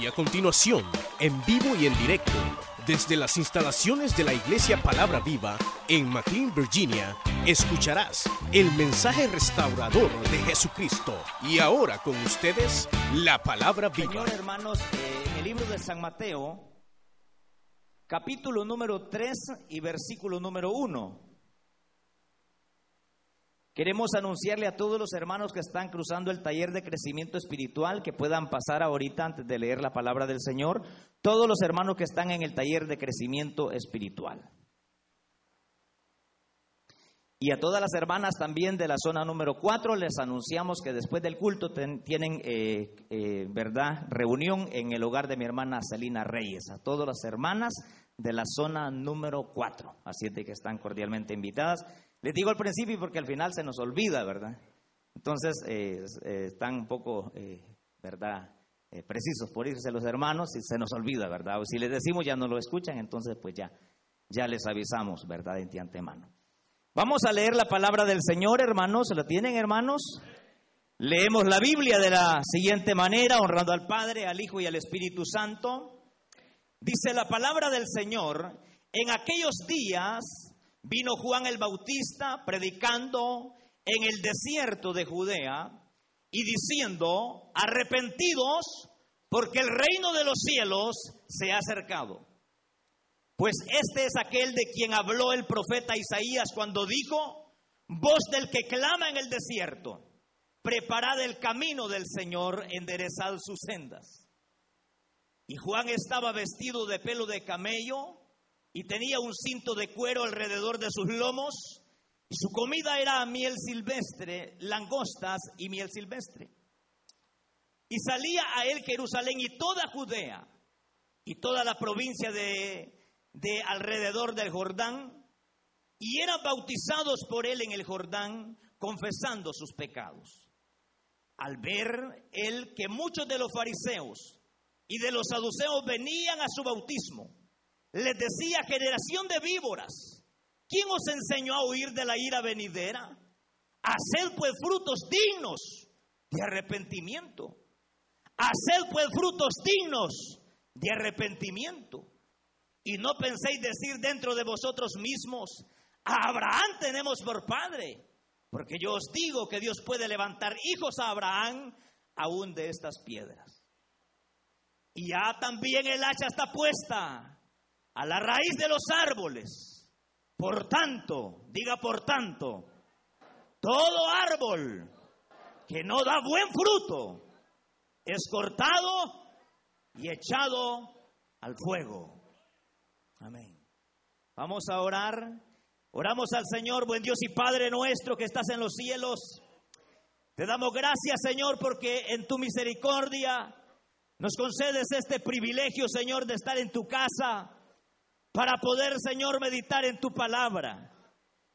Y a continuación, en vivo y en directo, desde las instalaciones de la Iglesia Palabra Viva en McLean, Virginia, escucharás el mensaje restaurador de Jesucristo. Y ahora con ustedes, la Palabra Viva. Señor, hermanos, eh, en el libro de San Mateo, capítulo número 3 y versículo número 1. Queremos anunciarle a todos los hermanos que están cruzando el taller de crecimiento espiritual que puedan pasar ahorita antes de leer la palabra del Señor. Todos los hermanos que están en el taller de crecimiento espiritual. Y a todas las hermanas también de la zona número 4 les anunciamos que después del culto tienen, eh, eh, ¿verdad?, reunión en el hogar de mi hermana Celina Reyes. A todas las hermanas de la zona número 4. Así es de que están cordialmente invitadas. Les digo al principio porque al final se nos olvida, ¿verdad? Entonces, eh, eh, están un poco, eh, ¿verdad?, precisos por irse los hermanos y se nos olvida, ¿verdad? O si les decimos ya no lo escuchan, entonces pues ya, ya les avisamos, ¿verdad?, de antemano. Vamos a leer la palabra del Señor, hermanos. ¿La tienen, hermanos? Leemos la Biblia de la siguiente manera, honrando al Padre, al Hijo y al Espíritu Santo. Dice la palabra del Señor, en aquellos días vino Juan el Bautista predicando en el desierto de Judea y diciendo, arrepentidos porque el reino de los cielos se ha acercado. Pues este es aquel de quien habló el profeta Isaías cuando dijo, voz del que clama en el desierto, preparad el camino del Señor, enderezad sus sendas. Y Juan estaba vestido de pelo de camello y tenía un cinto de cuero alrededor de sus lomos, y su comida era miel silvestre, langostas y miel silvestre. Y salía a él Jerusalén y toda Judea y toda la provincia de de alrededor del Jordán y eran bautizados por él en el Jordán, confesando sus pecados. Al ver él que muchos de los fariseos y de los saduceos venían a su bautismo, les decía, generación de víboras, ¿quién os enseñó a huir de la ira venidera? Haced pues frutos dignos de arrepentimiento. Haced pues frutos dignos de arrepentimiento. Y no penséis decir dentro de vosotros mismos, a Abraham tenemos por padre, porque yo os digo que Dios puede levantar hijos a Abraham aún de estas piedras. Y ya también el hacha está puesta a la raíz de los árboles. Por tanto, diga por tanto, todo árbol que no da buen fruto es cortado y echado al fuego. Amén. Vamos a orar. Oramos al Señor, buen Dios y Padre nuestro que estás en los cielos. Te damos gracias, Señor, porque en tu misericordia nos concedes este privilegio, Señor, de estar en tu casa para poder, Señor, meditar en tu palabra.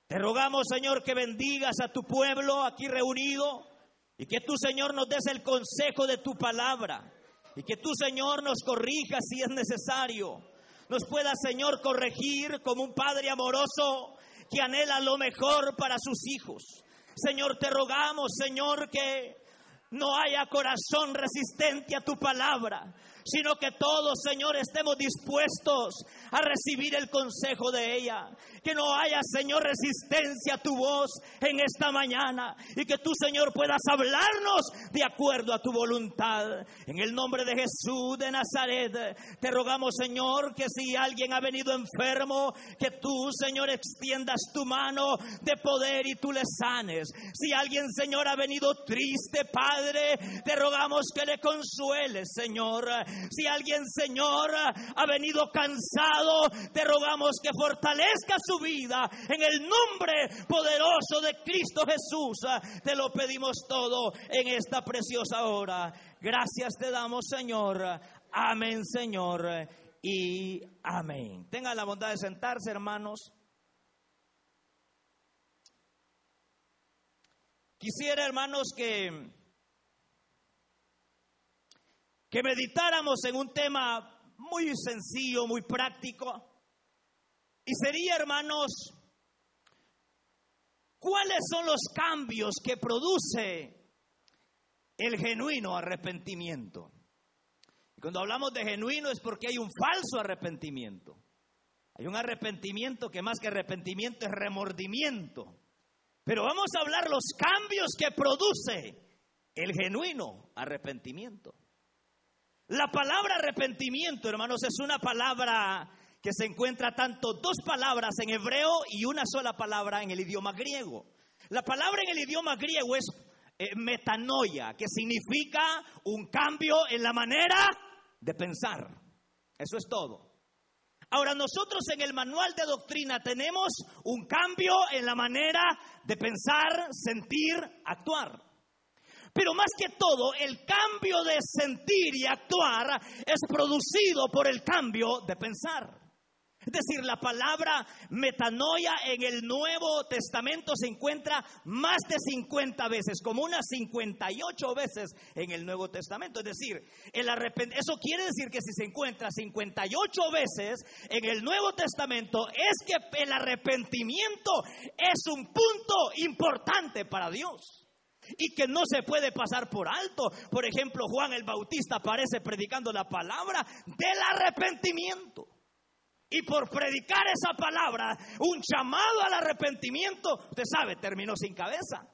Te rogamos, Señor, que bendigas a tu pueblo aquí reunido y que tú, Señor, nos des el consejo de tu palabra y que tú, Señor, nos corrijas si es necesario nos pueda, Señor, corregir como un Padre amoroso que anhela lo mejor para sus hijos. Señor, te rogamos, Señor, que no haya corazón resistente a tu palabra, sino que todos, Señor, estemos dispuestos a recibir el consejo de ella. Que no haya, Señor, resistencia a tu voz en esta mañana y que tú, Señor, puedas hablarnos de acuerdo a tu voluntad. En el nombre de Jesús de Nazaret, te rogamos, Señor, que si alguien ha venido enfermo, que tú, Señor, extiendas tu mano de poder y tú le sanes. Si alguien, Señor, ha venido triste, Padre, te rogamos que le consueles, Señor. Si alguien, Señor, ha venido cansado, te rogamos que fortalezca su vida en el nombre poderoso de Cristo Jesús. Te lo pedimos todo en esta preciosa hora. Gracias te damos, Señor. Amén, Señor. Y amén. Tengan la bondad de sentarse, hermanos. Quisiera, hermanos, que que meditáramos en un tema muy sencillo, muy práctico. Y sería, hermanos, ¿cuáles son los cambios que produce el genuino arrepentimiento? Cuando hablamos de genuino es porque hay un falso arrepentimiento. Hay un arrepentimiento que más que arrepentimiento es remordimiento. Pero vamos a hablar los cambios que produce el genuino arrepentimiento. La palabra arrepentimiento, hermanos, es una palabra que se encuentra tanto dos palabras en hebreo y una sola palabra en el idioma griego. La palabra en el idioma griego es eh, metanoia, que significa un cambio en la manera de pensar. Eso es todo. Ahora nosotros en el manual de doctrina tenemos un cambio en la manera de pensar, sentir, actuar. Pero más que todo, el cambio de sentir y actuar es producido por el cambio de pensar. Es decir, la palabra metanoia en el Nuevo Testamento se encuentra más de 50 veces, como unas 58 veces en el Nuevo Testamento. Es decir, el eso quiere decir que si se encuentra 58 veces en el Nuevo Testamento, es que el arrepentimiento es un punto importante para Dios y que no se puede pasar por alto. Por ejemplo, Juan el Bautista aparece predicando la palabra del arrepentimiento. Y por predicar esa palabra, un llamado al arrepentimiento, usted sabe, terminó sin cabeza.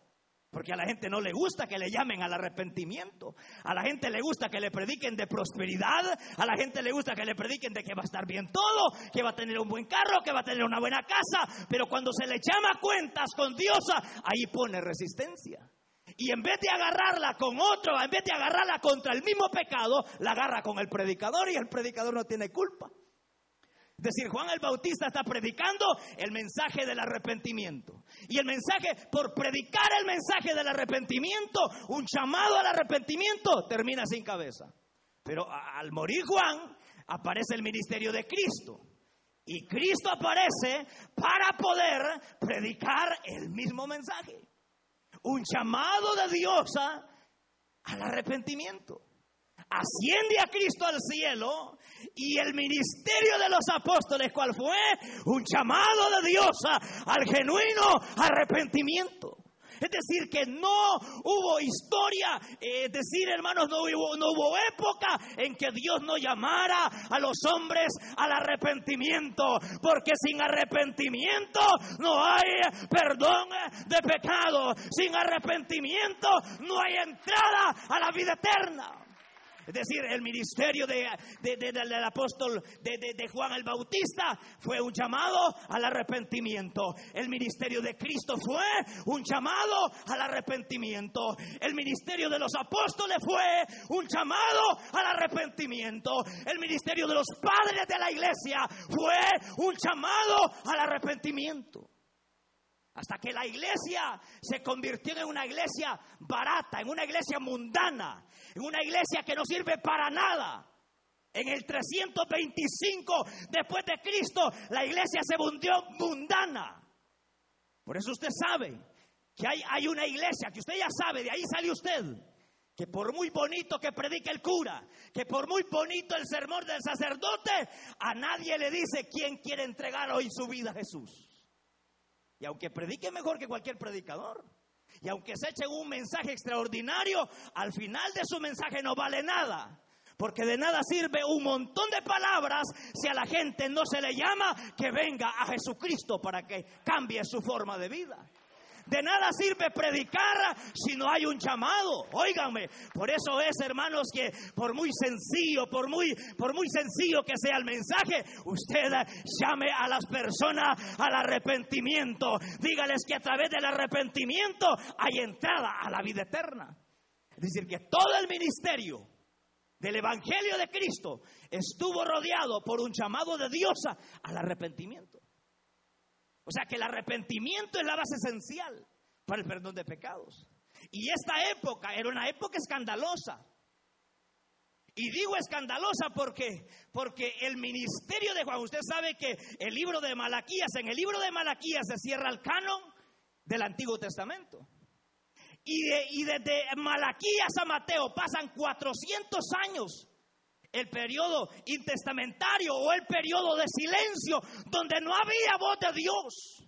Porque a la gente no le gusta que le llamen al arrepentimiento. A la gente le gusta que le prediquen de prosperidad. A la gente le gusta que le prediquen de que va a estar bien todo, que va a tener un buen carro, que va a tener una buena casa. Pero cuando se le llama cuentas con Dios, ahí pone resistencia. Y en vez de agarrarla con otro, en vez de agarrarla contra el mismo pecado, la agarra con el predicador y el predicador no tiene culpa. Es decir, Juan el Bautista está predicando el mensaje del arrepentimiento. Y el mensaje, por predicar el mensaje del arrepentimiento, un llamado al arrepentimiento, termina sin cabeza. Pero al morir Juan, aparece el ministerio de Cristo. Y Cristo aparece para poder predicar el mismo mensaje. Un llamado de Dios al arrepentimiento asciende a Cristo al cielo y el ministerio de los apóstoles, ¿cuál fue? Un llamado de Dios al genuino arrepentimiento. Es decir, que no hubo historia, es decir, hermanos, no hubo, no hubo época en que Dios no llamara a los hombres al arrepentimiento, porque sin arrepentimiento no hay perdón de pecado, sin arrepentimiento no hay entrada a la vida eterna. Es decir, el ministerio de, del apóstol de, Juan el Bautista fue un llamado al arrepentimiento. El ministerio de Cristo fue un llamado al arrepentimiento. El ministerio de los apóstoles fue un llamado al arrepentimiento. El ministerio de los padres de la iglesia fue un llamado al arrepentimiento. Hasta que la iglesia se convirtió en una iglesia barata, en una iglesia mundana, en una iglesia que no sirve para nada. En el 325 después de Cristo, la iglesia se hundió mundana. Por eso usted sabe que hay, hay una iglesia, que usted ya sabe, de ahí sale usted, que por muy bonito que predique el cura, que por muy bonito el sermón del sacerdote, a nadie le dice quién quiere entregar hoy su vida a Jesús. Y aunque predique mejor que cualquier predicador, y aunque se eche un mensaje extraordinario, al final de su mensaje no vale nada. Porque de nada sirve un montón de palabras si a la gente no se le llama que venga a Jesucristo para que cambie su forma de vida. De nada sirve predicar si no hay un llamado. Óiganme, por eso es, hermanos, que por muy sencillo, por muy, por muy sencillo que sea el mensaje, usted llame a las personas al arrepentimiento. Dígales que a través del arrepentimiento hay entrada a la vida eterna. Es decir, que todo el ministerio del Evangelio de Cristo estuvo rodeado por un llamado de Dios al arrepentimiento. O sea que el arrepentimiento es la base esencial para el perdón de pecados. Y esta época era una época escandalosa. Y digo escandalosa porque, porque el ministerio de Juan, usted sabe que el libro de Malaquías, en el libro de Malaquías se cierra el canon del Antiguo Testamento. Y, y desde Malaquías a Mateo pasan 400 años el periodo intestamentario o el periodo de silencio donde no había voz de Dios.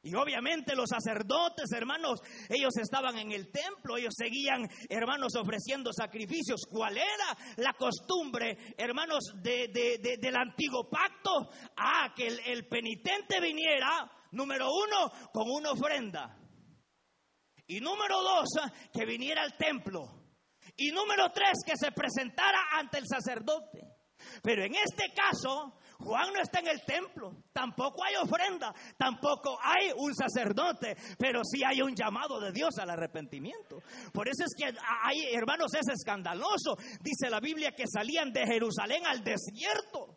Y obviamente los sacerdotes, hermanos, ellos estaban en el templo, ellos seguían, hermanos, ofreciendo sacrificios. ¿Cuál era la costumbre, hermanos, del antiguo pacto? Ah, que el penitente viniera, número uno, con una ofrenda. Y número dos, que viniera al templo. Y número tres, que se presentara ante el sacerdote. Pero en este caso, Juan no está en el templo, tampoco hay ofrenda, tampoco hay un sacerdote, pero sí hay un llamado de Dios al arrepentimiento. Por eso es que hay, hermanos, es escandaloso. Dice la Biblia que salían de Jerusalén al desierto.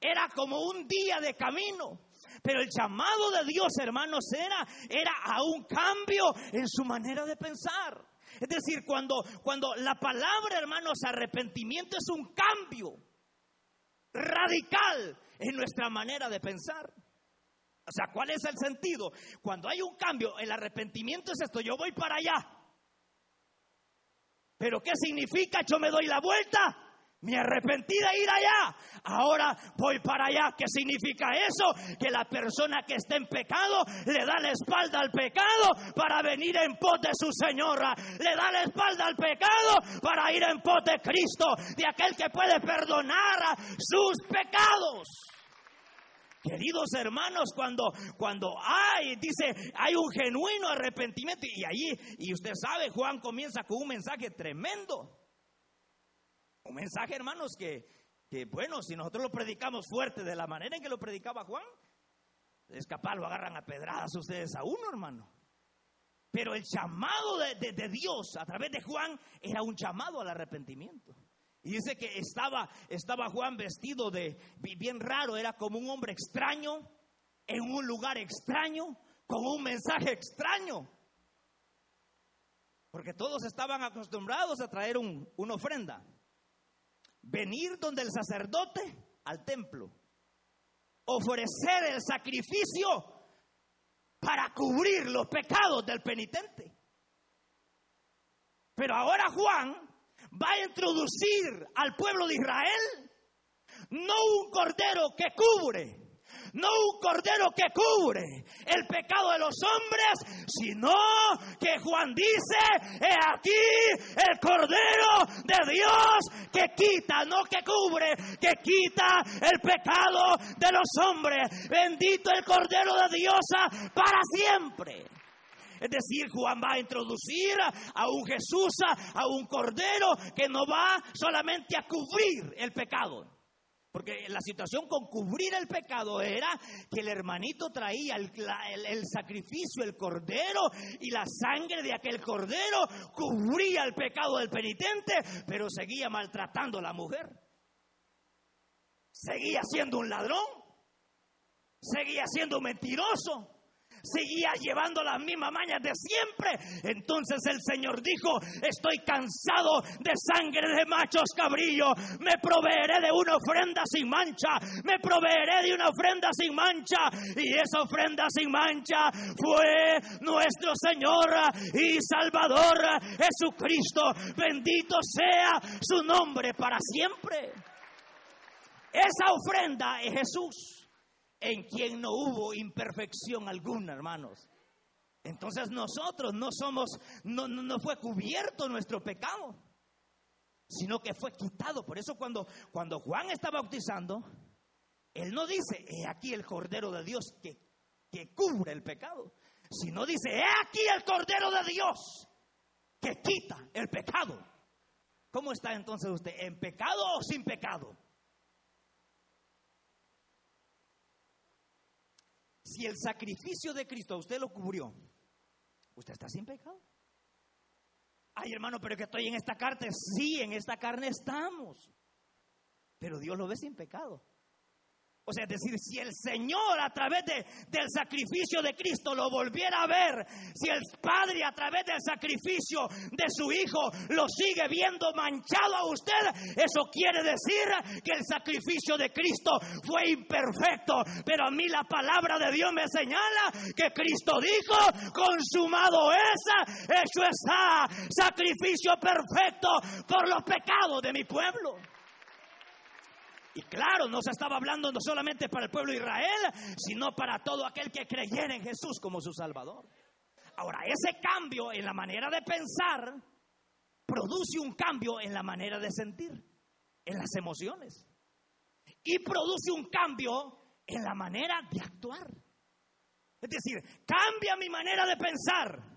Era como un día de camino. Pero el llamado de Dios, hermanos, era, era a un cambio en su manera de pensar. Es decir, cuando, cuando la palabra, hermanos, arrepentimiento es un cambio radical en nuestra manera de pensar. O sea, ¿cuál es el sentido? Cuando hay un cambio, el arrepentimiento es esto, yo voy para allá. Pero ¿qué significa? Yo me doy la vuelta. Me arrepentí de ir allá. Ahora voy para allá. ¿Qué significa eso? Que la persona que está en pecado le da la espalda al pecado para venir en pos de su señora. Le da la espalda al pecado para ir en pos de Cristo, de aquel que puede perdonar sus pecados. Queridos hermanos, cuando, cuando hay, dice, hay un genuino arrepentimiento, y ahí, y usted sabe, Juan comienza con un mensaje tremendo. Un mensaje, hermanos, que, bueno, si nosotros lo predicamos fuerte de la manera en que lo predicaba Juan, es capaz, lo agarran a pedradas ustedes a uno, hermano. Pero el llamado de, de, Dios a través de Juan era un llamado al arrepentimiento. Y dice que estaba, estaba Juan vestido de bien raro, era como un hombre extraño, en un lugar extraño, con un mensaje extraño. Porque todos estaban acostumbrados a traer una ofrenda venir donde el sacerdote al templo, ofrecer el sacrificio para cubrir los pecados del penitente. Pero ahora Juan va a introducir al pueblo de Israel no un cordero que cubre, no un cordero que cubre el pecado de los hombres, sino que Juan dice, he aquí el cordero de Dios que quita, no que cubre, que quita el pecado de los hombres. Bendito el cordero de Dios para siempre. Es decir, Juan va a introducir a un Jesús, a un Cordero que no va solamente a cubrir el pecado, porque la situación con cubrir el pecado era que el hermanito traía el, sacrificio, el cordero, y la sangre de aquel cordero cubría el pecado del penitente, pero seguía maltratando a la mujer. Seguía siendo un ladrón, seguía siendo mentiroso, seguía llevando las mismas mañas de siempre. Entonces el Señor dijo, estoy cansado de sangre de machos cabrillo, me proveeré de una ofrenda sin mancha, me proveeré de una ofrenda sin mancha. Y esa ofrenda sin mancha fue nuestro Señor y Salvador Jesucristo. Bendito sea su nombre para siempre. Esa ofrenda es Jesús en quien no hubo imperfección alguna, hermanos. Entonces nosotros no somos, no, no, fue cubierto nuestro pecado, sino que fue quitado. Por eso cuando, cuando Juan está bautizando, él no dice, he aquí el Cordero de Dios que, que cubre el pecado, sino dice, he aquí el Cordero de Dios que quita el pecado. ¿Cómo está entonces usted? ¿En pecado o sin pecado? Si el sacrificio de Cristo a usted lo cubrió, usted está sin pecado. Ay, hermano, pero que estoy en esta carne. Sí, en esta carne estamos. Pero Dios lo ve sin pecado. O sea, es decir, si el Señor a través de, del sacrificio de Cristo lo volviera a ver, si el Padre a través del sacrificio de su Hijo lo sigue viendo manchado a usted, eso quiere decir que el sacrificio de Cristo fue imperfecto. Pero a mí la palabra de Dios me señala que Cristo dijo, consumado es, hecho está, sacrificio perfecto por los pecados de mi pueblo. Y claro, no se estaba hablando no solamente para el pueblo de Israel, sino para todo aquel que creyera en Jesús como su Salvador. Ahora, ese cambio en la manera de pensar produce un cambio en la manera de sentir, en las emociones. Y produce un cambio en la manera de actuar. Es decir, cambia mi manera de pensar.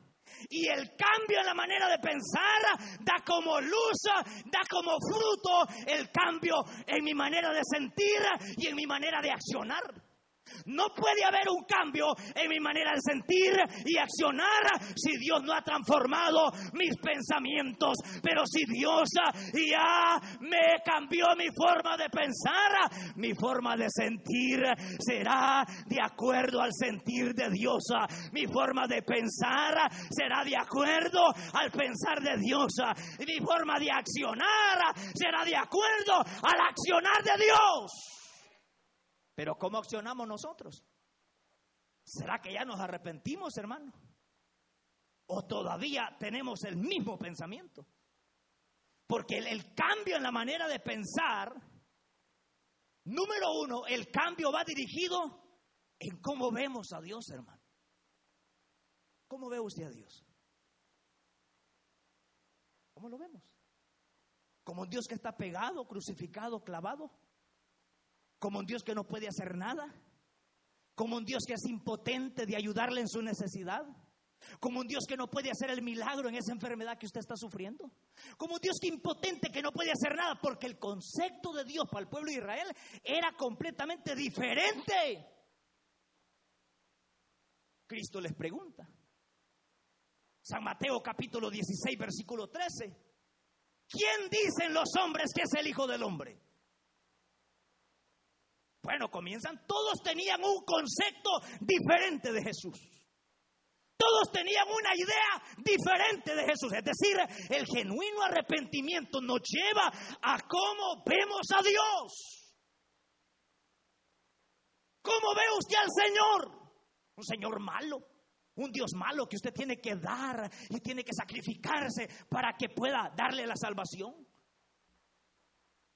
Y el cambio en la manera de pensar da como luz, da como fruto el cambio en mi manera de sentir y en mi manera de accionar. No puede haber un cambio en mi manera de sentir y accionar si Dios no ha transformado mis pensamientos. Pero si Dios ya me cambió mi forma de pensar, mi forma de sentir será de acuerdo al sentir de Dios. Mi forma de pensar será de acuerdo al pensar de Dios. Mi forma de accionar será de acuerdo al accionar de Dios. Pero ¿cómo accionamos nosotros? ¿Será que ya nos arrepentimos, hermano? ¿O todavía tenemos el mismo pensamiento? Porque el, cambio en la manera de pensar, número uno, el cambio va dirigido en cómo vemos a Dios, hermano. ¿Cómo ve usted a Dios? ¿Cómo lo vemos? ¿Como un Dios que está pegado, crucificado, clavado? Como un Dios que no puede hacer nada, como un Dios que es impotente de ayudarle en su necesidad, como un Dios que no puede hacer el milagro en esa enfermedad que usted está sufriendo, como un Dios que impotente que no puede hacer nada, porque el concepto de Dios para el pueblo de Israel era completamente diferente. Cristo les pregunta. San Mateo capítulo 16, versículo 13. ¿Quién dicen los hombres que es el Hijo del Hombre? Bueno, comienzan, todos tenían un concepto diferente de Jesús. Todos tenían una idea diferente de Jesús. Es decir, el genuino arrepentimiento nos lleva a cómo vemos a Dios. ¿Cómo ve usted al Señor? Un Señor malo, un Dios malo que usted tiene que dar y tiene que sacrificarse para que pueda darle la salvación.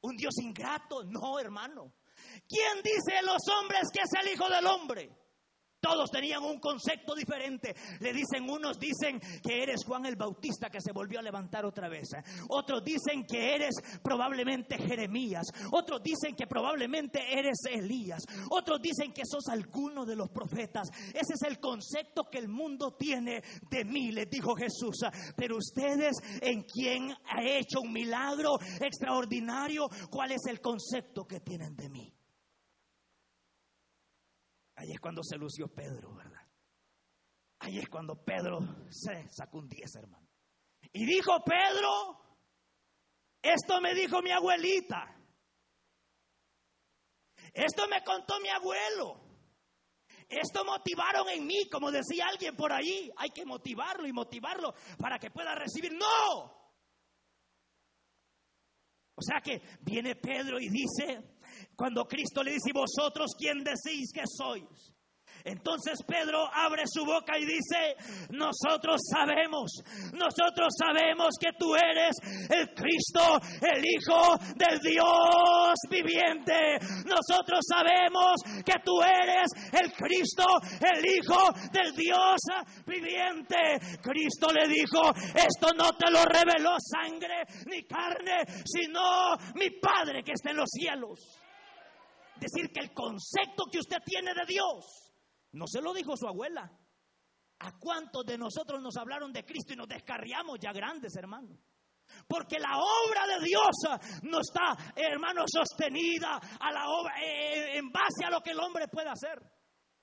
Un Dios ingrato, no, hermano. ¿Quién dice los hombres que es el Hijo del Hombre? Todos tenían un concepto diferente. Le dicen, unos dicen que eres Juan el Bautista que se volvió a levantar otra vez. Otros dicen que eres probablemente Jeremías. Otros dicen que probablemente eres Elías. Otros dicen que sos alguno de los profetas. Ese es el concepto que el mundo tiene de mí, les dijo Jesús. Pero ustedes, en quien ha hecho un milagro extraordinario, ¿cuál es el concepto que tienen de mí? Ahí es cuando se lució Pedro, ¿verdad? Ahí es cuando Pedro se sacó un 10, hermano. Y dijo Pedro, esto me dijo mi abuelita. Esto me contó mi abuelo. Esto motivaron en mí, como decía alguien por ahí. Hay que motivarlo y motivarlo para que pueda recibir. No. O sea que viene Pedro y dice, cuando Cristo le dice, vosotros quién decís que sois? Entonces Pedro abre su boca y dice, nosotros sabemos, nosotros sabemos que tú eres el Cristo, el Hijo del Dios viviente. Nosotros sabemos que tú eres el Cristo, el Hijo del Dios viviente. Cristo le dijo, esto no te lo reveló sangre ni carne, sino mi Padre que está en los cielos decir que el concepto que usted tiene de Dios no se lo dijo su abuela. ¿A cuántos de nosotros nos hablaron de Cristo y nos descarriamos ya grandes, hermanos? Porque la obra de Dios no está, hermano, sostenida a la obra, eh, en base a lo que el hombre puede hacer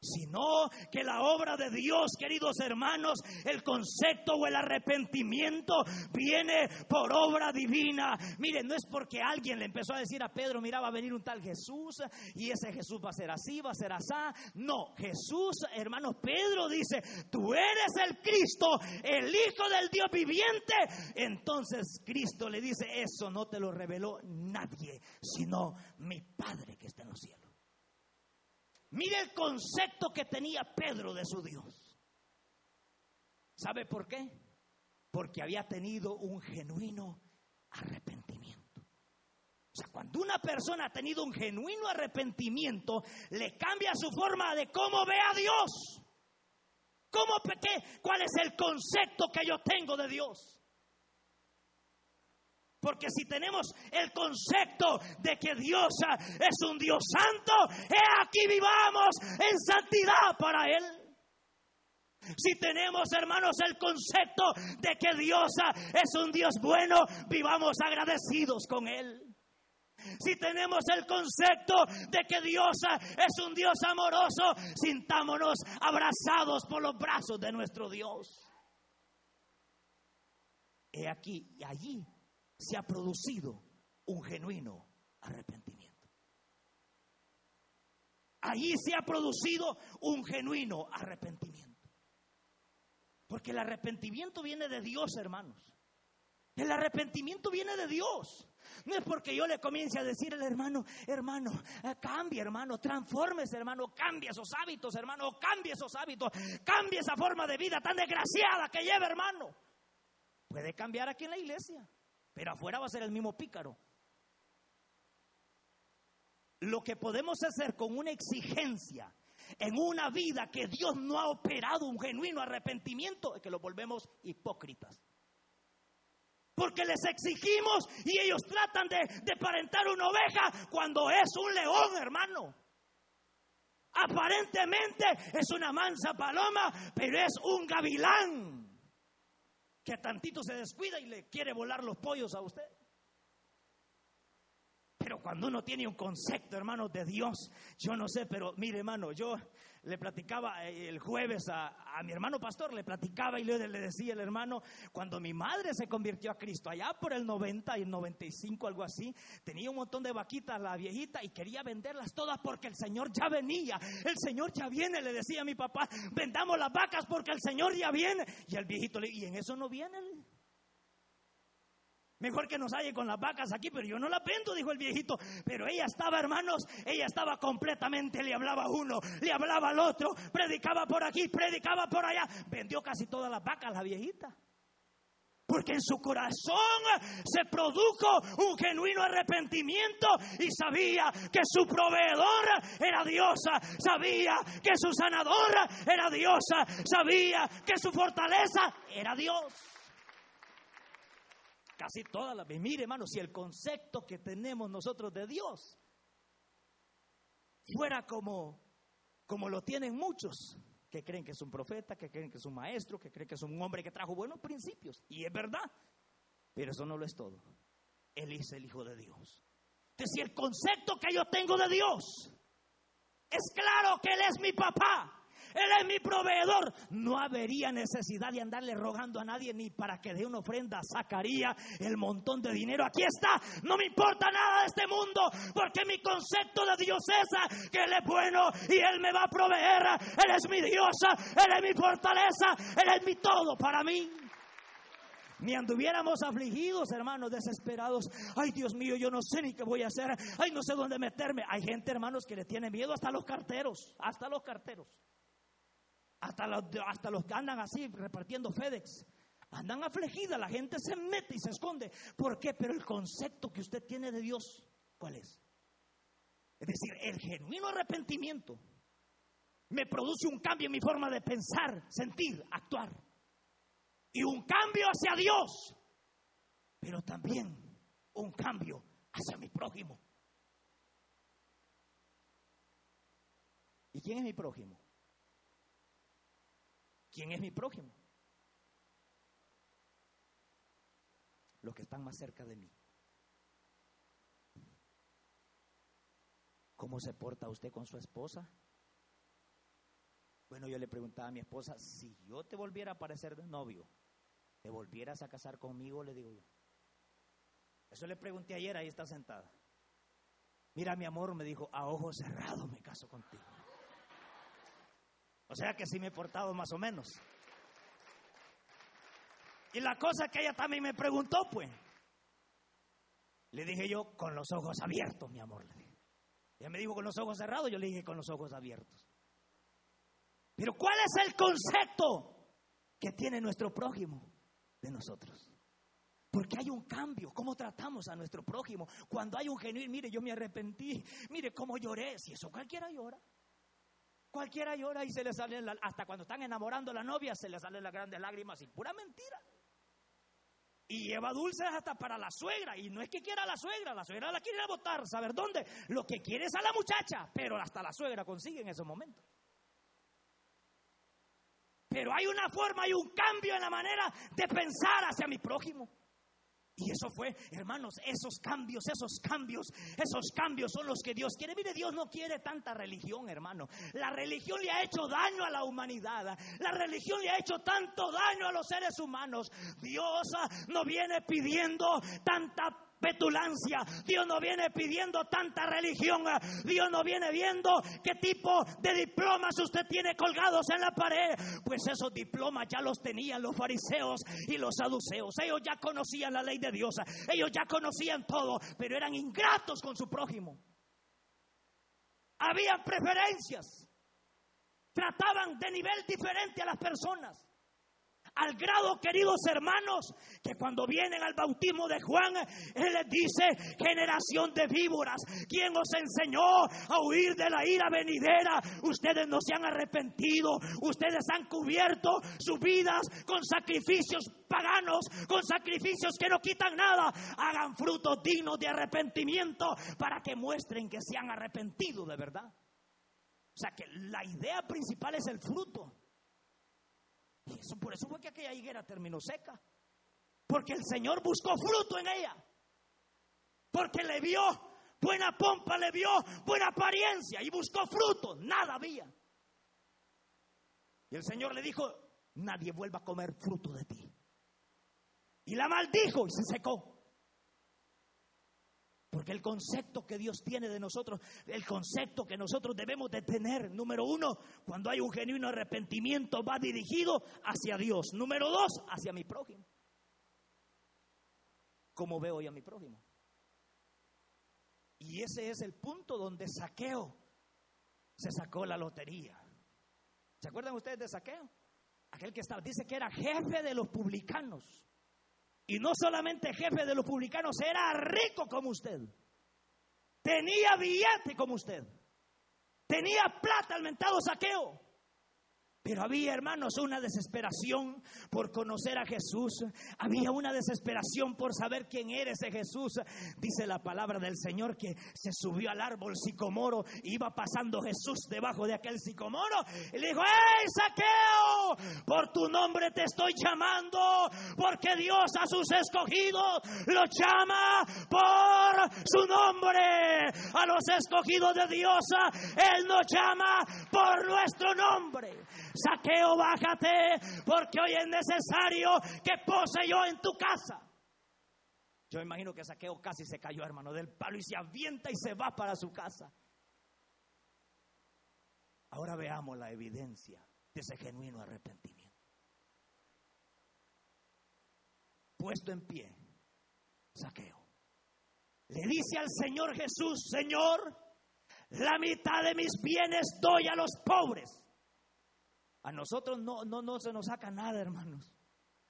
sino que la obra de Dios, queridos hermanos, el concepto o el arrepentimiento viene por obra divina. Miren, no es porque alguien le empezó a decir a Pedro, mira, va a venir un tal Jesús y ese Jesús va a ser así, va a ser así. No, Jesús, hermano Pedro dice, tú eres el Cristo, el Hijo del Dios viviente. Entonces Cristo le dice, eso no te lo reveló nadie, sino mi Padre que está en los cielos. Mire el concepto que tenía Pedro de su Dios. ¿Sabe por qué? Porque había tenido un genuino arrepentimiento. sea, cuando una persona ha tenido un genuino arrepentimiento, le cambia su forma de cómo ve a Dios. ¿Cómo, qué, ¿Cuál es el concepto que yo tengo de Dios? Porque si tenemos el concepto de que Dios es un Dios santo, he aquí vivamos en santidad para Él. Si tenemos, hermanos, el concepto de que Dios es un Dios bueno, vivamos agradecidos con Él. Si tenemos el concepto de que Dios es un Dios amoroso, sintámonos abrazados por los brazos de nuestro Dios. He aquí y allí se ha producido un genuino arrepentimiento. Allí se ha producido un genuino arrepentimiento. Porque el arrepentimiento viene de Dios, hermanos. El arrepentimiento viene de Dios. No es porque yo le comience a decir al hermano, hermano, eh, cambie, hermano, transformes, hermano, cambie esos hábitos, hermano, cambie esos hábitos, cambie esa forma de vida tan desgraciada que lleva, hermano. Puede cambiar aquí en la iglesia. Pero afuera va a ser el mismo pícaro. Lo que podemos hacer con una exigencia en una vida que Dios no ha operado un genuino arrepentimiento es que lo volvemos hipócritas. Porque les exigimos y ellos tratan de, de parentar una oveja cuando es un león, hermano. Aparentemente es una mansa paloma, pero es un gavilán que tantito se descuida y le quiere volar los pollos a usted. Pero cuando uno tiene un concepto, hermano, de Dios, yo no sé, pero mire, hermano, yo le platicaba eh, el jueves a, mi hermano pastor, le platicaba y le, decía el hermano, cuando mi madre se convirtió a Cristo, allá por el 90 y el 95, algo así, tenía un montón de vaquitas la viejita y quería venderlas todas porque el Señor ya venía, el Señor ya viene, le decía a mi papá, vendamos las vacas porque el Señor ya viene. Y el viejito le, y en eso no viene. Mejor que nos halle con las vacas aquí, pero yo no la vendo, dijo el viejito. Pero ella estaba, hermanos, ella estaba completamente, le hablaba a uno, le hablaba al otro, predicaba por aquí, predicaba por allá. Vendió casi todas las vacas la viejita. Porque en su corazón se produjo un genuino arrepentimiento y sabía que su proveedor era Diosa, sabía que su sanador era Diosa, sabía que su fortaleza era Dios. Casi todas las Mire, hermano, si el concepto que tenemos nosotros de Dios fuera como, como lo tienen muchos, que creen que es un profeta, que creen que es un maestro, que creen que es un hombre que trajo buenos principios. Y es verdad. Pero eso no lo es todo. Él es el Hijo de Dios. Entonces, si el concepto que yo tengo de Dios es claro que Él es mi papá, él es mi proveedor. No habría necesidad de andarle rogando a nadie ni para que dé una ofrenda. Sacaría el montón de dinero. Aquí está. No me importa nada de este mundo porque mi concepto de Dios es que Él es bueno y Él me va a proveer. Él es mi Dios, Él es mi fortaleza, Él es mi todo para mí. Ni anduviéramos afligidos, hermanos, desesperados. Ay, Dios mío, yo no sé ni qué voy a hacer. Ay, no sé dónde meterme. Hay gente, hermanos, que le tiene miedo hasta los carteros. Hasta los carteros. Hasta los, hasta los que andan así repartiendo FedEx. Andan afligidas, la gente se mete y se esconde. ¿Por qué? Pero el concepto que usted tiene de Dios, ¿cuál es? Es decir, el genuino arrepentimiento me produce un cambio en mi forma de pensar, sentir, actuar. Y un cambio hacia Dios, pero también un cambio hacia mi prójimo. ¿Y quién es mi prójimo? ¿Quién es mi prójimo? Los que están más cerca de mí. ¿Cómo se porta usted con su esposa? Bueno, yo le preguntaba a mi esposa, si yo te volviera a aparecer de novio, ¿te volvieras a casar conmigo? Le digo yo. Eso le pregunté ayer, ahí está sentada. Mira, mi amor, me dijo, a ojos cerrados me caso contigo. O sea que sí me he portado más o menos. Y la cosa que ella también me preguntó, pues, le dije yo con los ojos abiertos, mi amor. Ella me dijo con los ojos cerrados, yo le dije con los ojos abiertos. Pero ¿cuál es el concepto que tiene nuestro prójimo de nosotros? Porque hay un cambio, cómo tratamos a nuestro prójimo. Cuando hay un genuino, mire, yo me arrepentí, mire cómo lloré, si eso cualquiera llora. Cualquiera llora y se le salen, hasta cuando están enamorando a la novia, se le salen las grandes lágrimas y pura mentira. Y lleva dulces hasta para la suegra. Y no es que quiera la suegra, la suegra la quiere votar, ¿saber dónde? Lo que quiere es a la muchacha, pero hasta la suegra consigue en esos momentos. Pero hay una forma, hay un cambio en la manera de pensar hacia mi prójimo. Y eso fue, hermanos, esos cambios, esos cambios, esos cambios son los que Dios quiere. Mire, Dios no quiere tanta religión, hermano. La religión le ha hecho daño a la humanidad. La religión le ha hecho tanto daño a los seres humanos. Dios ah, no viene pidiendo tanta petulancia. Dios no viene pidiendo tanta religión. Dios no viene viendo qué tipo de diplomas usted tiene colgados en la pared. Pues esos diplomas ya los tenían los fariseos y los saduceos. Ellos ya conocían la ley de Dios. Ellos ya conocían todo, pero eran ingratos con su prójimo. Habían preferencias. Trataban de nivel diferente a las personas. Al grado, queridos hermanos, que cuando vienen al bautismo de Juan, Él les dice, generación de víboras, ¿quién os enseñó a huir de la ira venidera? Ustedes no se han arrepentido, ustedes han cubierto sus vidas con sacrificios paganos, con sacrificios que no quitan nada. Hagan frutos dignos de arrepentimiento para que muestren que se han arrepentido de verdad. O sea que la idea principal es el fruto. Y eso, por eso fue que aquella higuera terminó seca. Porque el Señor buscó fruto en ella. Porque le vio buena pompa, le vio buena apariencia y buscó fruto. Nada había. Y el Señor le dijo, nadie vuelva a comer fruto de ti. Y la maldijo y se secó. Porque el concepto que Dios tiene de nosotros, el concepto que nosotros debemos de tener, número uno, cuando hay un genuino arrepentimiento va dirigido hacia Dios. Número dos, hacia mi prójimo. ¿Cómo veo yo a mi prójimo? Y ese es el punto donde Saqueo se sacó la lotería. ¿Se acuerdan ustedes de Saqueo? Aquel que estaba, dice que era jefe de los publicanos. Y no solamente jefe de los publicanos, era rico como usted. Tenía billete como usted. Tenía plata al mentado saqueo. Pero había, hermanos, una desesperación por conocer a Jesús. Había una desesperación por saber quién era ese Jesús. Dice la palabra del Señor que se subió al árbol sicomoro. Iba pasando Jesús debajo de aquel sicomoro. Y le dijo, ¡Ey, saqueo! Por tu nombre te estoy llamando. Porque Dios a sus escogidos los llama por su nombre. A los escogidos de Dios, Él nos llama por nuestro nombre. Saqueo, bájate, porque hoy es necesario que pose yo en tu casa. Yo imagino que Saqueo casi se cayó, hermano, del palo y se avienta y se va para su casa. Ahora veamos la evidencia de ese genuino arrepentimiento. Puesto en pie, Saqueo. Le dice al Señor Jesús, Señor, la mitad de mis bienes doy a los pobres. A nosotros no, no, no se nos saca nada, hermanos.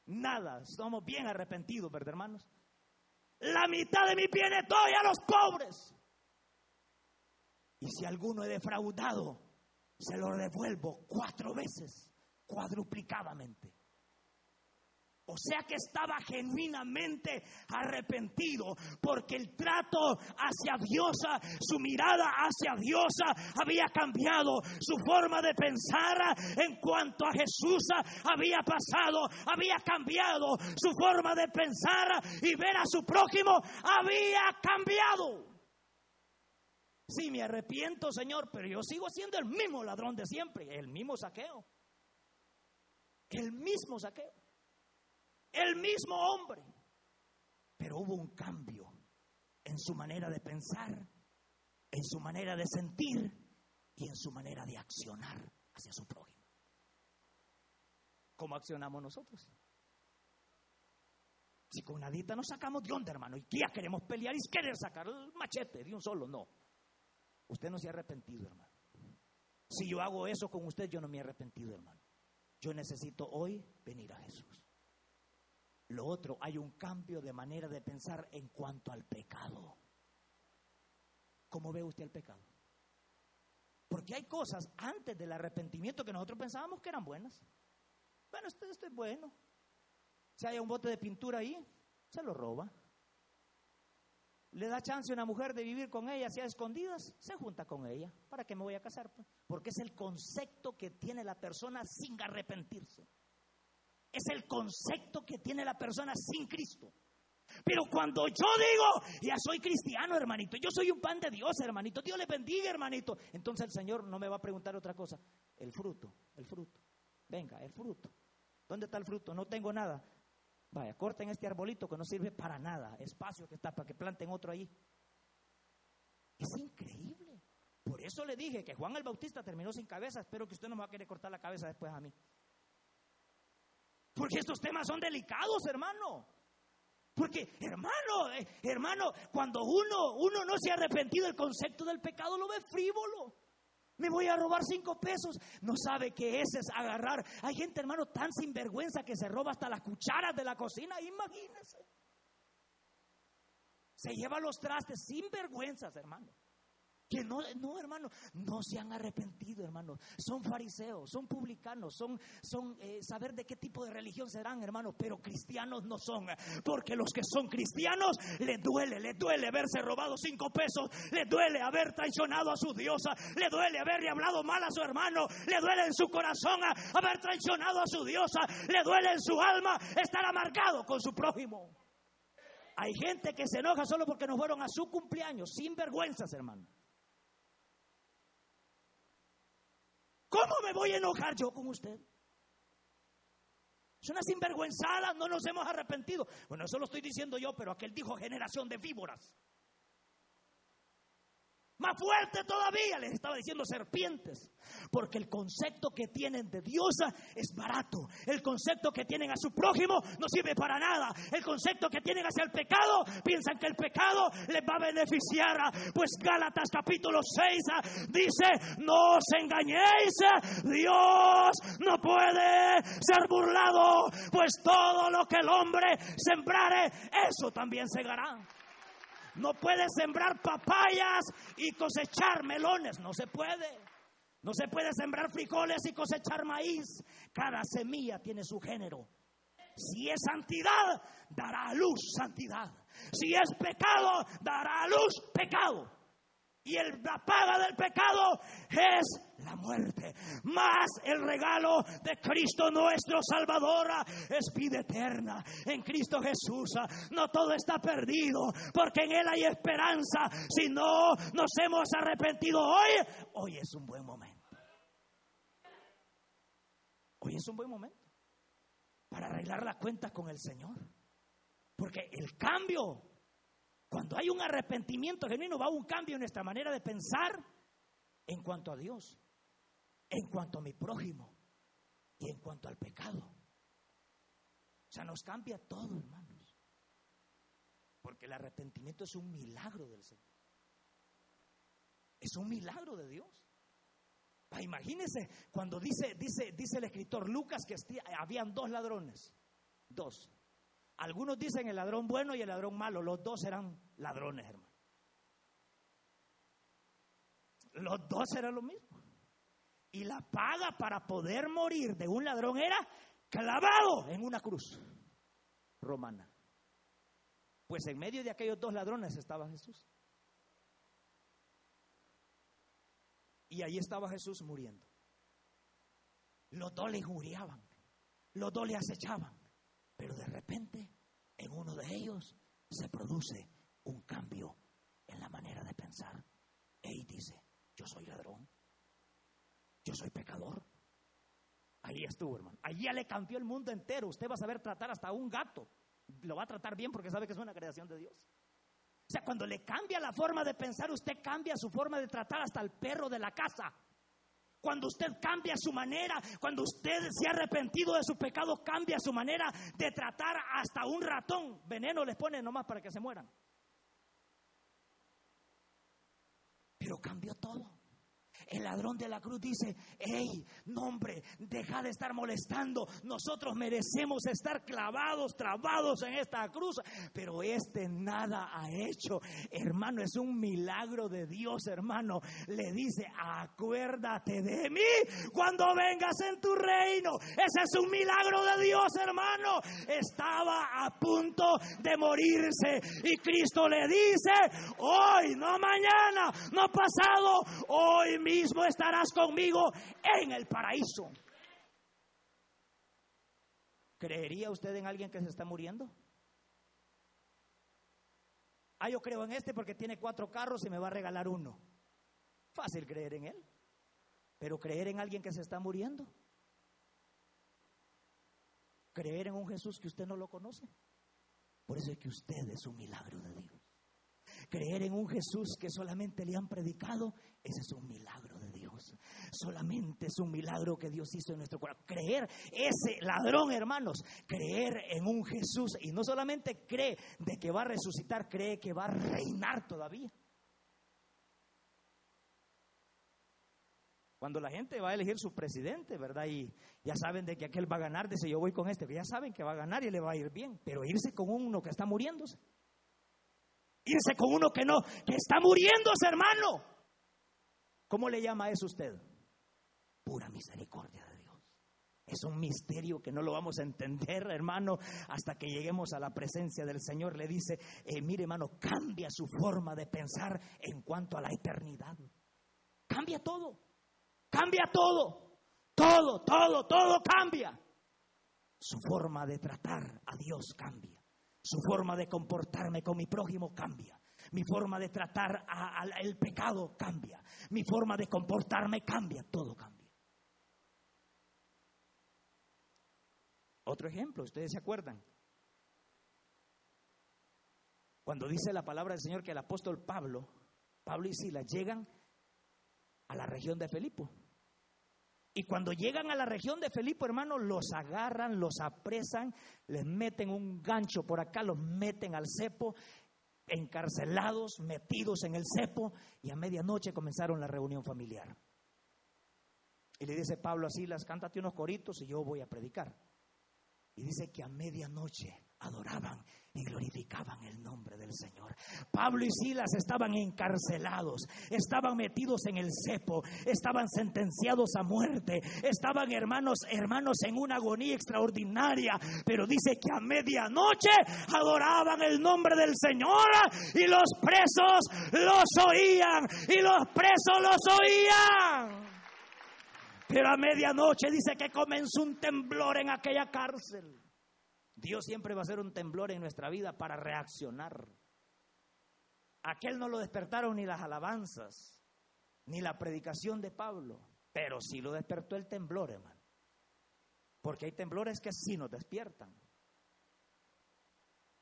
Nada. Estamos bien arrepentidos, ¿verdad, hermanos? La mitad de mi bienes doy a los pobres. Y si alguno he defraudado, se lo devuelvo cuatro veces, cuadruplicadamente. O sea que estaba genuinamente arrepentido porque el trato hacia Dios, su mirada hacia Dios había cambiado, su forma de pensar en cuanto a Jesús había pasado, había cambiado, su forma de pensar y ver a su prójimo había cambiado. Sí, me arrepiento, Señor, pero yo sigo siendo el mismo ladrón de siempre, el mismo saqueo. El mismo saqueo el mismo hombre. Pero hubo un cambio en su manera de pensar, en su manera de sentir y en su manera de accionar hacia su prójimo. ¿Cómo accionamos nosotros? Si con nadita nos sacamos de onda, hermano, y ya queremos pelear y querer sacar el machete de un solo, no. Usted no se ha arrepentido, hermano. Si yo hago eso con usted, yo no me he arrepentido, hermano. Yo necesito hoy venir a Jesús. Lo otro, hay un cambio de manera de pensar en cuanto al pecado. ¿Cómo ve usted el pecado? Porque hay cosas antes del arrepentimiento que nosotros pensábamos que eran buenas. Bueno, esto, es bueno. Si hay un bote de pintura ahí, se lo roba. Le da chance a una mujer de vivir con ella, si a escondidas, se junta con ella. ¿Para qué me voy a casar? Pues? Porque es el concepto que tiene la persona sin arrepentirse. Es el concepto que tiene la persona sin Cristo. Pero cuando yo digo, ya soy cristiano, hermanito, yo soy un pan de Dios, hermanito, Dios le bendiga, hermanito, entonces el Señor no me va a preguntar otra cosa. El fruto, el fruto. Venga, el fruto. ¿Dónde está el fruto? No tengo nada. Vaya, corten este arbolito que no sirve para nada. Espacio que está para que planten otro ahí. Es increíble. Por eso le dije que Juan el Bautista terminó sin cabeza. Espero que usted no me va a querer cortar la cabeza después a mí. Porque estos temas son delicados, hermano. Porque, hermano, eh, hermano, cuando uno, uno no se ha arrepentido del concepto del pecado, lo ve frívolo. Me voy a robar cinco pesos. No sabe que ese es agarrar. Hay gente, hermano, tan sinvergüenza que se roba hasta las cucharas de la cocina. Imagínese. Se lleva los trastes sin vergüenzas, hermano. Que no, no, hermano, no se han arrepentido, hermano. Son fariseos, son publicanos, son, son eh, saber de qué tipo de religión serán, hermano, pero cristianos no son. Porque los que son cristianos les duele, les duele haberse robado cinco pesos, les duele haber traicionado a su diosa, le duele haberle hablado mal a su hermano, le duele en su corazón haber traicionado a su diosa, le duele en su alma estar amargado con su prójimo. Hay gente que se enoja solo porque no fueron a su cumpleaños, sin vergüenzas, hermano. ¿Cómo me voy a enojar yo con usted? Es una sinvergüenzada, no nos hemos arrepentido. Bueno, eso lo estoy diciendo yo, pero aquel dijo generación de víboras. Más fuerte todavía, les estaba diciendo serpientes. Porque el concepto que tienen de diosa es barato. El concepto que tienen a su prójimo no sirve para nada. El concepto que tienen hacia el pecado, piensan que el pecado les va a beneficiar. Pues Gálatas capítulo 6 ah, dice, no os engañéis, Dios no puede ser burlado. Pues todo lo que el hombre sembrare, eso también segará. No puede sembrar papayas y cosechar melones, no se puede. No se puede sembrar frijoles y cosechar maíz. Cada semilla tiene su género. Si es santidad, dará a luz santidad. Si es pecado, dará a luz pecado. Y el, la paga del pecado es la muerte. Más el regalo de Cristo nuestro Salvador es vida eterna en Cristo Jesús. No todo está perdido porque en Él hay esperanza. Si no nos hemos arrepentido hoy, hoy es un buen momento. Hoy es un buen momento para arreglar la cuenta con el Señor. Porque el cambio cuando hay un arrepentimiento genuino, va un cambio en nuestra manera de pensar en cuanto a Dios, en cuanto a mi prójimo y en cuanto al pecado. O sea, nos cambia todo, hermanos. Porque el arrepentimiento es un milagro del Señor. Es un milagro de Dios. Ah, imagínense cuando dice, dice, dice el escritor Lucas que habían dos ladrones. Dos. Algunos dicen el ladrón bueno y el ladrón malo. Los dos eran ladrones, hermano. Los dos eran lo mismo. Y la paga para poder morir de un ladrón era clavado en una cruz romana. Pues en medio de aquellos dos ladrones estaba Jesús. Y ahí estaba Jesús muriendo. Los dos le injuriaban, los dos le acechaban. Pero de repente, en uno de ellos se produce un cambio en la manera de pensar. Y dice, yo soy ladrón, yo soy pecador. Ahí estuvo, hermano. Allí ya le cambió el mundo entero. Usted va a saber tratar hasta un gato. Lo va a tratar bien porque sabe que es una creación de Dios. O sea, cuando le cambia la forma de pensar, usted cambia su forma de tratar hasta el perro de la casa. Cuando usted cambia su manera, cuando usted se ha arrepentido de su pecado, cambia su manera de tratar hasta un ratón. Veneno les pone nomás para que se mueran. Pero cambió todo. El ladrón de la cruz dice, hey, no hombre, deja de estar molestando. Nosotros merecemos estar clavados, trabados en esta cruz, pero este nada ha hecho. Hermano, es un milagro de Dios, hermano. Le dice, acuérdate de mí cuando vengas en tu reino. Ese es un milagro de Dios, hermano. Estaba a punto de morirse y Cristo le dice, hoy, no mañana, no pasado, hoy mismo estarás conmigo en el paraíso. ¿Creería usted en alguien que se está muriendo? Ah, yo creo en este porque tiene cuatro carros y me va a regalar uno. Fácil creer en él. Pero creer en alguien que se está muriendo. Creer en un Jesús que usted no lo conoce. Por eso es que usted es un milagro de Dios. Creer en un Jesús que solamente le han predicado, ese es un milagro de Dios. Solamente es un milagro que Dios hizo en nuestro corazón. Creer, ese ladrón, hermanos, creer en un Jesús y no solamente cree de que va a resucitar, cree que va a reinar todavía. Cuando la gente va a elegir su presidente, ¿verdad? Y ya saben de que aquel va a ganar, dice yo voy con este, que ya saben que va a ganar y le va a ir bien, pero irse con uno que está muriéndose. Irse con uno que no, que está muriéndose, hermano. ¿Cómo le llama eso usted? Pura misericordia de Dios. Es un misterio que no lo vamos a entender, hermano, hasta que lleguemos a la presencia del Señor. Le dice, eh, mire, hermano, cambia su forma de pensar en cuanto a la eternidad. Cambia todo. Cambia todo. Todo, todo, todo cambia. Su forma de tratar a Dios cambia. Su forma de comportarme con mi prójimo cambia. Mi forma de tratar al pecado cambia. Mi forma de comportarme cambia. Todo cambia. Otro ejemplo, ustedes se acuerdan. Cuando dice la palabra del Señor que el apóstol Pablo, Pablo y Silas llegan a la región de Felipo. Y cuando llegan a la región de Felipe, hermano, los agarran, los apresan, les meten un gancho por acá, los meten al cepo, encarcelados, metidos en el cepo, y a medianoche comenzaron la reunión familiar. Y le dice Pablo a Silas, cántate unos coritos y yo voy a predicar. Y dice que a medianoche adoraban y glorificaban el nombre del Señor. Pablo y Silas estaban encarcelados, estaban metidos en el cepo, estaban sentenciados a muerte, estaban hermanos, hermanos en una agonía extraordinaria, pero dice que a medianoche adoraban el nombre del Señor y los presos los oían y los presos los oían. Pero a medianoche dice que comenzó un temblor en aquella cárcel. Dios siempre va a hacer un temblor en nuestra vida para reaccionar. Aquel no lo despertaron ni las alabanzas, ni la predicación de Pablo, pero sí lo despertó el temblor, hermano. Porque hay temblores que sí nos despiertan.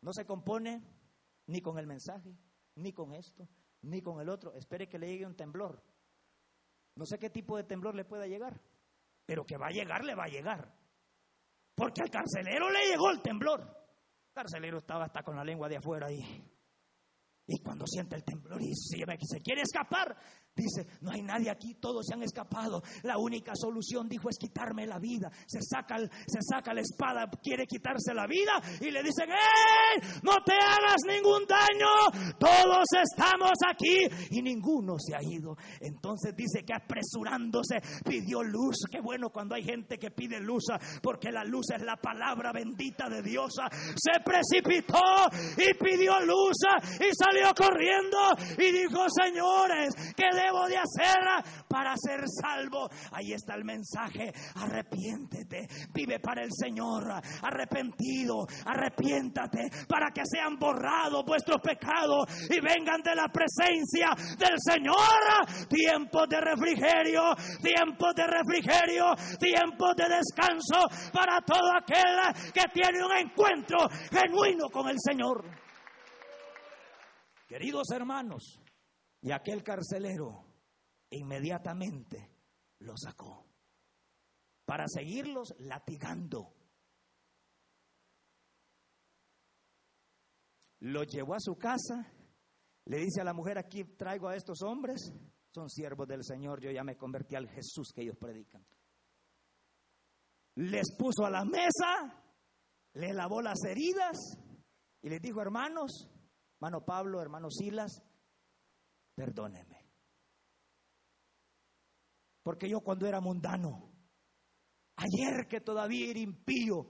No se compone ni con el mensaje, ni con esto, ni con el otro. Espere que le llegue un temblor. No sé qué tipo de temblor le pueda llegar, pero que va a llegar, le va a llegar. Porque al carcelero le llegó el temblor. El carcelero estaba hasta con la lengua de afuera ahí. Y cuando siente el temblor y se, quiere escapar, Dice, no hay nadie aquí, todos se han escapado. La única solución, dijo, es quitarme la vida. Se saca, se saca la espada, quiere quitarse la vida y le dicen. No te hagas ningún daño. Todos estamos aquí y ninguno se ha ido. Entonces dice que apresurándose pidió luz. Qué bueno cuando hay gente que pide luz, porque la luz es la palabra bendita de Dios. Se precipitó y pidió luz y salió corriendo y dijo, señores, que de debo de hacer para ser salvo? Ahí está el mensaje. Arrepiéntete, vive para el Señor. Arrepentido, arrepiéntate para que sean borrados vuestros pecados y vengan de la presencia del Señor. Tiempos de refrigerio, tiempos de refrigerio, tiempos de descanso para todo aquel que tiene un encuentro genuino con el Señor. Queridos hermanos, y aquel carcelero inmediatamente lo sacó para seguirlos latigando. Lo llevó a su casa, le dice a la mujer, aquí traigo a estos hombres, son siervos del Señor, yo ya me convertí al Jesús que ellos predican. Les puso a la mesa, le lavó las heridas y les dijo, hermanos, hermano Pablo, hermano Silas, perdónenme. Porque yo cuando era mundano, ayer que todavía era impío,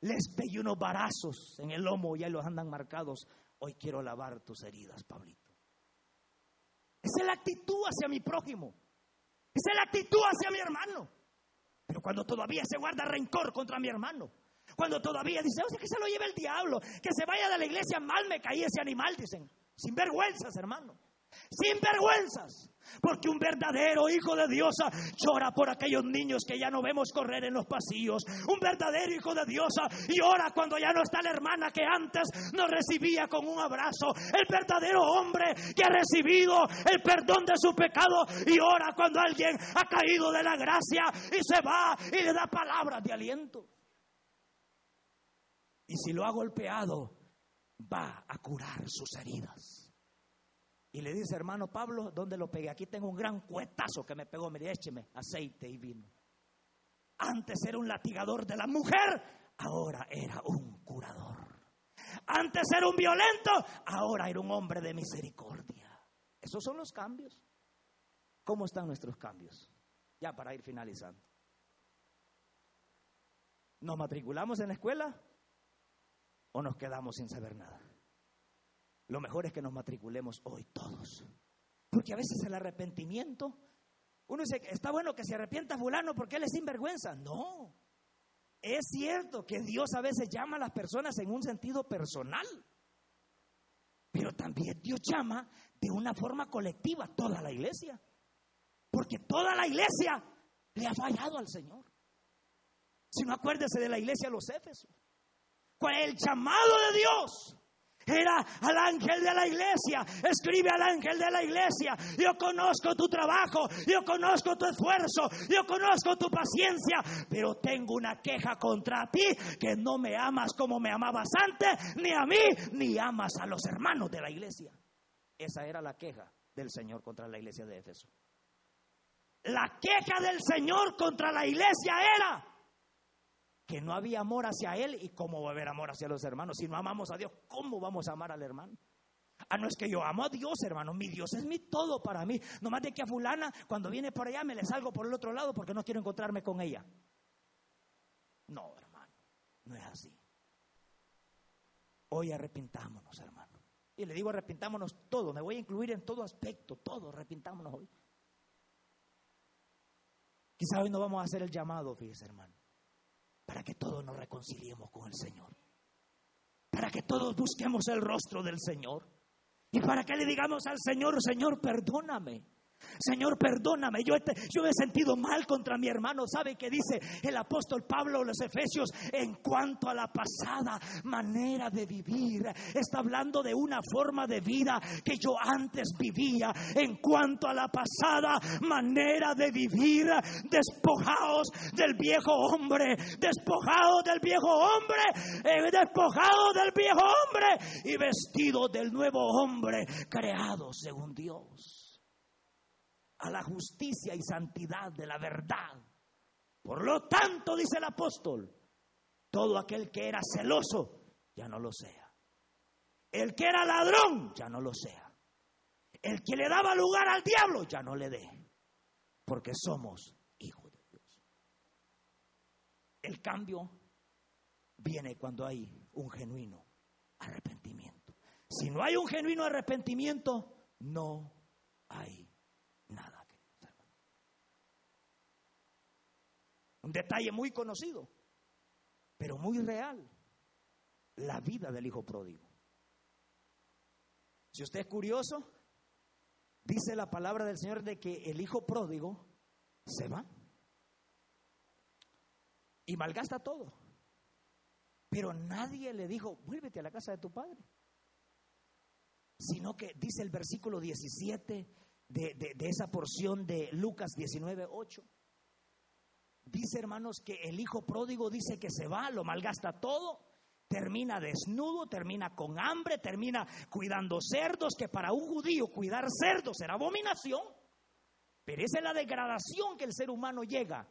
les pegué unos barazos en el lomo y ahí los andan marcados. Hoy quiero lavar tus heridas, Pablito. Esa es la actitud hacia mi prójimo. Esa es la actitud hacia mi hermano. Pero cuando todavía se guarda rencor contra mi hermano, cuando todavía dice, o sea, que se lo lleve el diablo, que se vaya de la iglesia, mal me caí ese animal, dicen, sin vergüenzas, hermano sin vergüenzas. Porque un verdadero hijo de Dios llora por aquellos niños que ya no vemos correr en los pasillos. Un verdadero hijo de Dios llora cuando ya no está la hermana que antes nos recibía con un abrazo. El verdadero hombre que ha recibido el perdón de su pecado y ora cuando alguien ha caído de la gracia y se va y le da palabras de aliento. Y si lo ha golpeado, va a curar sus heridas. Y le dice, hermano Pablo, ¿dónde lo pegué? Aquí tengo un gran cuetazo que me pegó. Me écheme aceite y vino. Antes era un latigador de la mujer, ahora era un curador. Antes era un violento, ahora era un hombre de misericordia. Esos son los cambios. ¿Cómo están nuestros cambios? Ya para ir finalizando. ¿Nos matriculamos en la escuela o nos quedamos sin saber nada? Lo mejor es que nos matriculemos hoy todos. Porque a veces el arrepentimiento, uno dice, está bueno que se arrepienta fulano porque él es sinvergüenza. No, es cierto que Dios a veces llama a las personas en un sentido personal. Pero también Dios llama de una forma colectiva a toda la iglesia. Porque toda la iglesia le ha fallado al Señor. Si no acuérdese de la iglesia de los Éfesos. Con el llamado de Dios era al ángel de la iglesia. Escribe al ángel de la iglesia. Yo conozco tu trabajo, yo conozco tu esfuerzo, yo conozco tu paciencia, pero tengo una queja contra ti que no me amas como me amabas antes, ni a mí, ni amas a los hermanos de la iglesia. Esa era la queja del Señor contra la iglesia de Éfeso. La queja del Señor contra la iglesia era que no había amor hacia Él y cómo va a haber amor hacia los hermanos. Si no amamos a Dios, ¿cómo vamos a amar al hermano? Ah, no es que yo amo a Dios, hermano. Mi Dios es mi todo para mí. No más de que a fulana, cuando viene por allá, me le salgo por el otro lado porque no quiero encontrarme con ella. No, hermano. No es así. Hoy arrepintámonos, hermano. Y le digo arrepintámonos todo. Me voy a incluir en todo aspecto. Todo, arrepintámonos hoy. Quizá hoy no vamos a hacer el llamado, fíjese, hermano para que todos nos reconciliemos con el Señor. Para que todos busquemos el rostro del Señor. Y para que le digamos al Señor, Señor, perdóname. Señor, perdóname, yo he, sentido mal contra mi hermano. ¿Sabe qué dice el apóstol Pablo los Efesios en cuanto a la pasada manera de vivir? Está hablando de una forma de vida que yo antes vivía. En cuanto a la pasada manera de vivir, despojados del viejo hombre, despojados del viejo hombre, eh, del viejo hombre y vestidos del nuevo hombre creado según Dios a la justicia y santidad de la verdad. Por lo tanto, dice el apóstol, todo aquel que era celoso, ya no lo sea. El que era ladrón, ya no lo sea. El que le daba lugar al diablo, ya no le dé. Porque somos hijos de Dios. El cambio viene cuando hay un genuino arrepentimiento. Si no hay un genuino arrepentimiento, no hay nada, Detalle muy conocido, pero muy real, la vida del hijo pródigo. Si usted es curioso, dice la palabra del Señor de que el hijo pródigo se va y malgasta todo. Pero nadie le dijo, vuélvete a la casa de tu padre. Sino que dice el versículo 17 de, esa porción de Lucas 19, 8. Dice, hermanos, que el hijo pródigo dice que se va, lo malgasta todo, termina desnudo, termina con hambre, termina cuidando cerdos, que para un judío cuidar cerdos era abominación. Pero esa es la degradación que el ser humano llega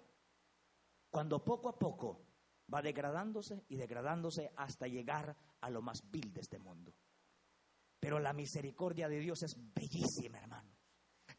cuando poco a poco va degradándose y degradándose hasta llegar a lo más vil de este mundo. Pero la misericordia de Dios es bellísima, hermano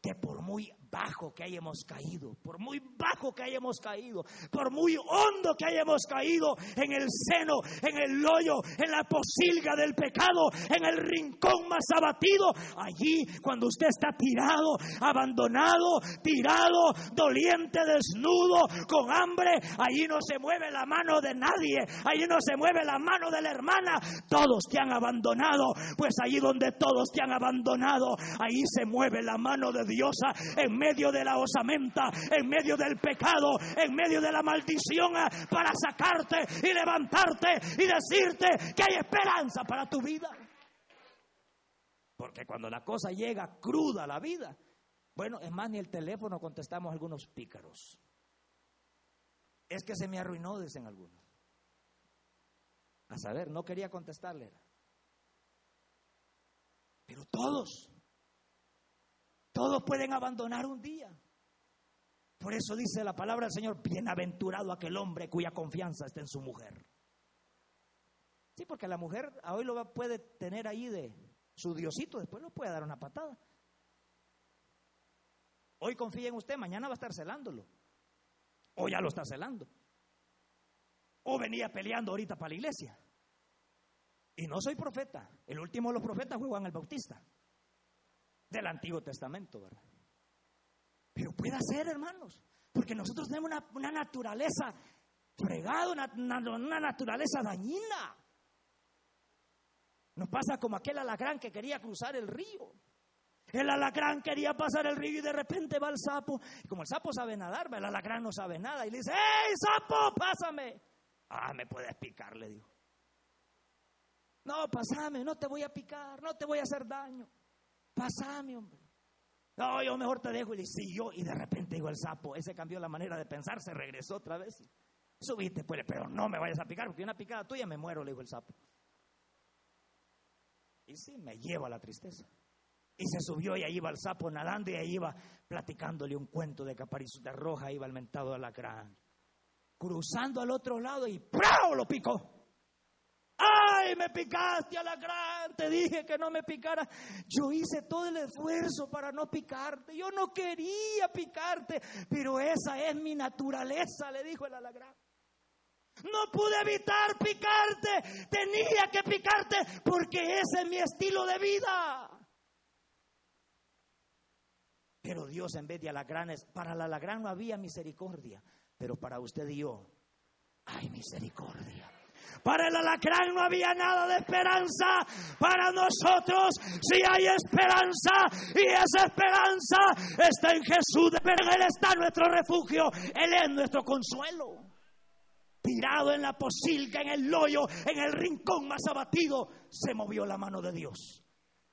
que por muy bajo que hayamos caído, por muy bajo que hayamos caído, por muy hondo que hayamos caído en el seno, en el hoyo, en la posilga del pecado, en el rincón más abatido, allí cuando usted está tirado, abandonado, tirado, doliente, desnudo, con hambre, allí no se mueve la mano de nadie, allí no se mueve la mano de la hermana, todos te han abandonado, pues allí donde todos te han abandonado, ahí se mueve la mano de Diosa en medio de la osamenta, en medio del pecado, en medio de la maldición, ah, para sacarte y levantarte y decirte que hay esperanza para tu vida. Porque cuando la cosa llega cruda a la vida, bueno, es más, ni el teléfono contestamos algunos pícaros. Es que se me arruinó, dicen algunos. A saber, no quería contestarle. Pero todos todos pueden abandonar un día. Por eso dice la palabra del Señor, bienaventurado aquel hombre cuya confianza está en su mujer. Sí, porque la mujer hoy lo puede tener ahí de su diosito, después lo puede dar una patada. Hoy confía en usted, mañana va a estar celándolo. O ya lo está celando. O venía peleando ahorita para la iglesia. Y no soy profeta. El último de los profetas fue Juan el Bautista del Antiguo Testamento, ¿verdad? Pero puede ser, hermanos, porque nosotros tenemos una, naturaleza fregada, una, una, naturaleza dañina. Nos pasa como aquel alacrán que quería cruzar el río. El alacrán quería pasar el río y de repente va el sapo. Y como el sapo sabe nadar, el alacrán no sabe nada. Y le dice, ¡Ey, sapo, pásame! Ah, me puedes picar, le dijo. No, pásame, no te voy a picar, no te voy a hacer daño. Pasame, hombre. No, yo mejor te dejo. Y le siguió. Y de repente dijo el sapo. Ese cambió la manera de pensar. Se regresó otra vez. Subiste, pues, pero no me vayas a picar. Porque una picada tuya me muero, le dijo el sapo. Y sí, me lleva la tristeza. Y se subió y ahí iba el sapo nadando y ahí iba platicándole un cuento de de roja. Iba el mentado alacrán. Cruzando al otro lado y ¡prau! lo picó. ¡Ay, me picaste a la gran! Te dije que no me picara. Yo hice todo el esfuerzo para no picarte. Yo no quería picarte, pero esa es mi naturaleza, le dijo el alagrán. No pude evitar picarte. Tenía que picarte porque ese es mi estilo de vida. Pero Dios en vez de alagranes, para el alagrán no había misericordia, pero para usted y yo hay misericordia. Para el alacrán no había nada de esperanza. Para nosotros sí hay esperanza. Y esa esperanza está en Jesús. Pero Él está nuestro refugio. Él es nuestro consuelo. Tirado en la posilga, en el hoyo, en el rincón más abatido, se movió la mano de Dios.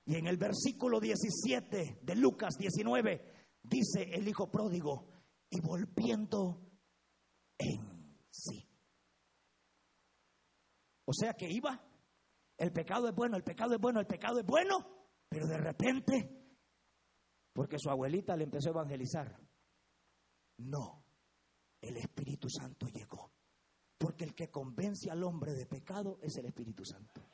Y en el versículo 17 de Lucas 19 dice el hijo pródigo, y volviendo en sí. O sea que iba, el pecado es bueno, el pecado es bueno, el pecado es bueno, pero de repente, porque su abuelita le empezó a evangelizar, no, el Espíritu Santo llegó. Porque el que convence al hombre de pecado es el Espíritu Santo.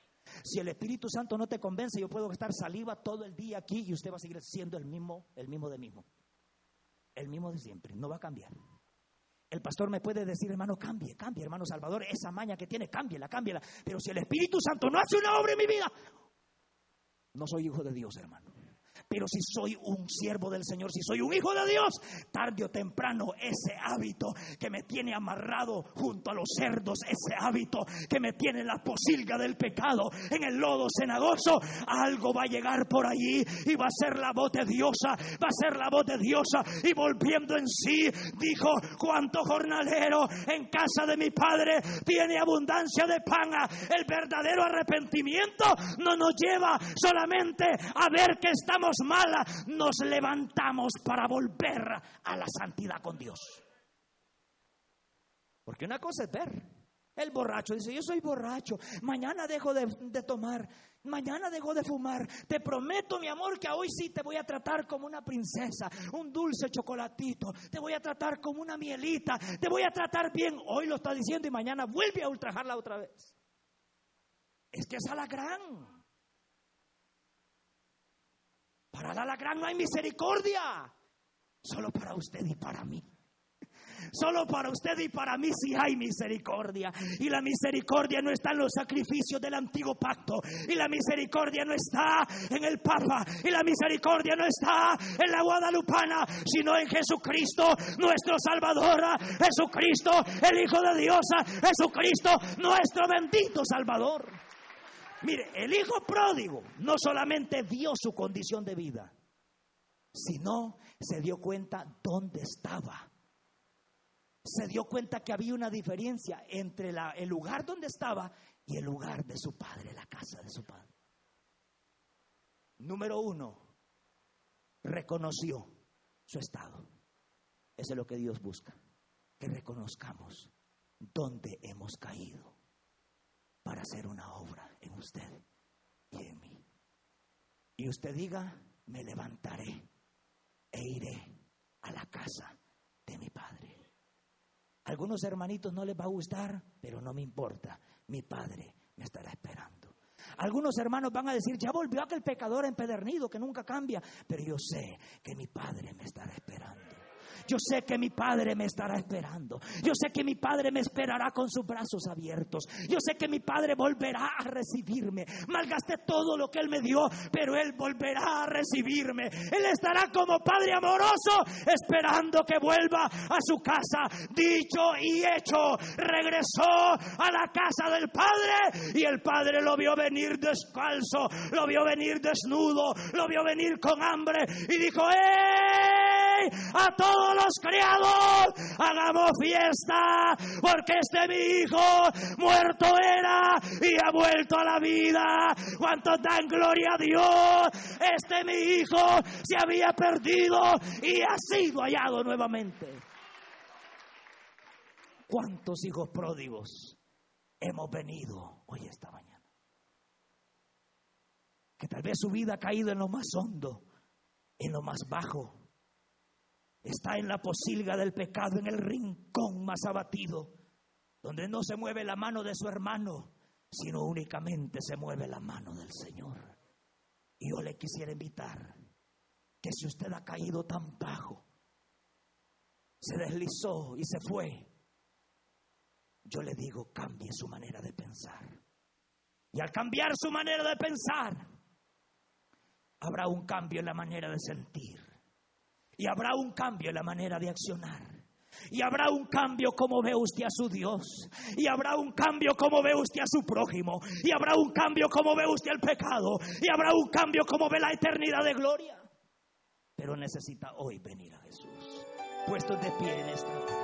Si el Espíritu Santo no te convence, yo puedo estar saliva todo el día aquí y usted va a seguir siendo el mismo, el mismo de mismo. El mismo de siempre, no va a cambiar. El pastor me puede decir, hermano, cambie, cambie, hermano Salvador, esa maña que tiene, cámbiela, cámbiela. Pero si el Espíritu Santo no hace una obra en mi vida, no soy hijo de Dios, hermano. Pero si soy un siervo del Señor, si soy un hijo de Dios, tarde o temprano ese hábito que me tiene amarrado junto a los cerdos, ese hábito que me tiene en la posilga del pecado, en el lodo cenagoso, algo va a llegar por allí y va a ser la voz de Diosa, va a ser la voz de Diosa. Y volviendo en sí, dijo, cuánto jornalero en casa de mi padre tiene abundancia de pan. El verdadero arrepentimiento no nos lleva solamente a ver que estamos mala, nos levantamos para volver a la santidad con Dios. Porque una cosa es ver El borracho dice, yo soy borracho, mañana dejo de, de, tomar, mañana dejo de fumar. Te prometo, mi amor, que hoy sí te voy a tratar como una princesa, un dulce chocolatito, te voy a tratar como una mielita, te voy a tratar bien. Hoy lo está diciendo y mañana vuelve a ultrajarla otra vez. Es que es alacrán. Para el alacrán no hay misericordia, solo para usted y para mí. Solo para usted y para mí sí hay misericordia. Y la misericordia no está en los sacrificios del antiguo pacto. Y la misericordia no está en el Papa. Y la misericordia no está en la Guadalupana, sino en Jesucristo, nuestro Salvador. Jesucristo, el Hijo de Dios. Jesucristo, nuestro bendito Salvador. Mire, el hijo pródigo no solamente vio su condición de vida, sino se dio cuenta dónde estaba se dio cuenta que había una diferencia entre el lugar donde estaba y el lugar de su padre, la casa de su padre. Número uno, reconoció su estado. Eso es lo que Dios busca, que reconozcamos dónde hemos caído para hacer una obra en usted y en mí. Y usted diga, me levantaré e iré a la casa de mi padre. Algunos hermanitos no les va a gustar, pero no me importa. Mi Padre me estará esperando. Algunos hermanos van a decir, ya volvió aquel pecador empedernido que nunca cambia, pero yo sé que mi Padre me estará esperando. Yo sé que mi Padre me estará esperando. Yo sé que mi Padre me esperará con sus brazos abiertos. Yo sé que mi Padre volverá a recibirme. Malgasté todo lo que Él me dio, pero Él volverá a recibirme. Él estará como Padre amoroso, esperando que vuelva a su casa. Dicho y hecho, regresó a la casa del Padre y el Padre lo vio venir descalzo, lo vio venir desnudo, lo vio venir con hambre y dijo, ¡eh! A todos los criados, hagamos fiesta, porque este mi hijo muerto era y ha vuelto a la vida. Cuanto dan gloria a Dios, este mi hijo se había perdido y ha sido hallado nuevamente. ¿Cuántos hijos pródigos hemos venido hoy esta mañana? Que tal vez su vida ha caído en lo más hondo, en lo más bajo está en la posilga del pecado, en el rincón más abatido, donde no se mueve la mano de su hermano, sino únicamente se mueve la mano del Señor. Y yo le quisiera invitar que si usted ha caído tan bajo, se deslizó y se fue, yo le digo, cambie su manera de pensar. Y al cambiar su manera de pensar, habrá un cambio en la manera de sentir. Y habrá un cambio en la manera de accionar. Y habrá un cambio como ve usted a su Dios. Y habrá un cambio como ve usted a su prójimo. Y habrá un cambio como ve usted el pecado. Y habrá un cambio como ve la eternidad de gloria. Pero necesita hoy venir a Jesús. Puesto de pie en esta hora.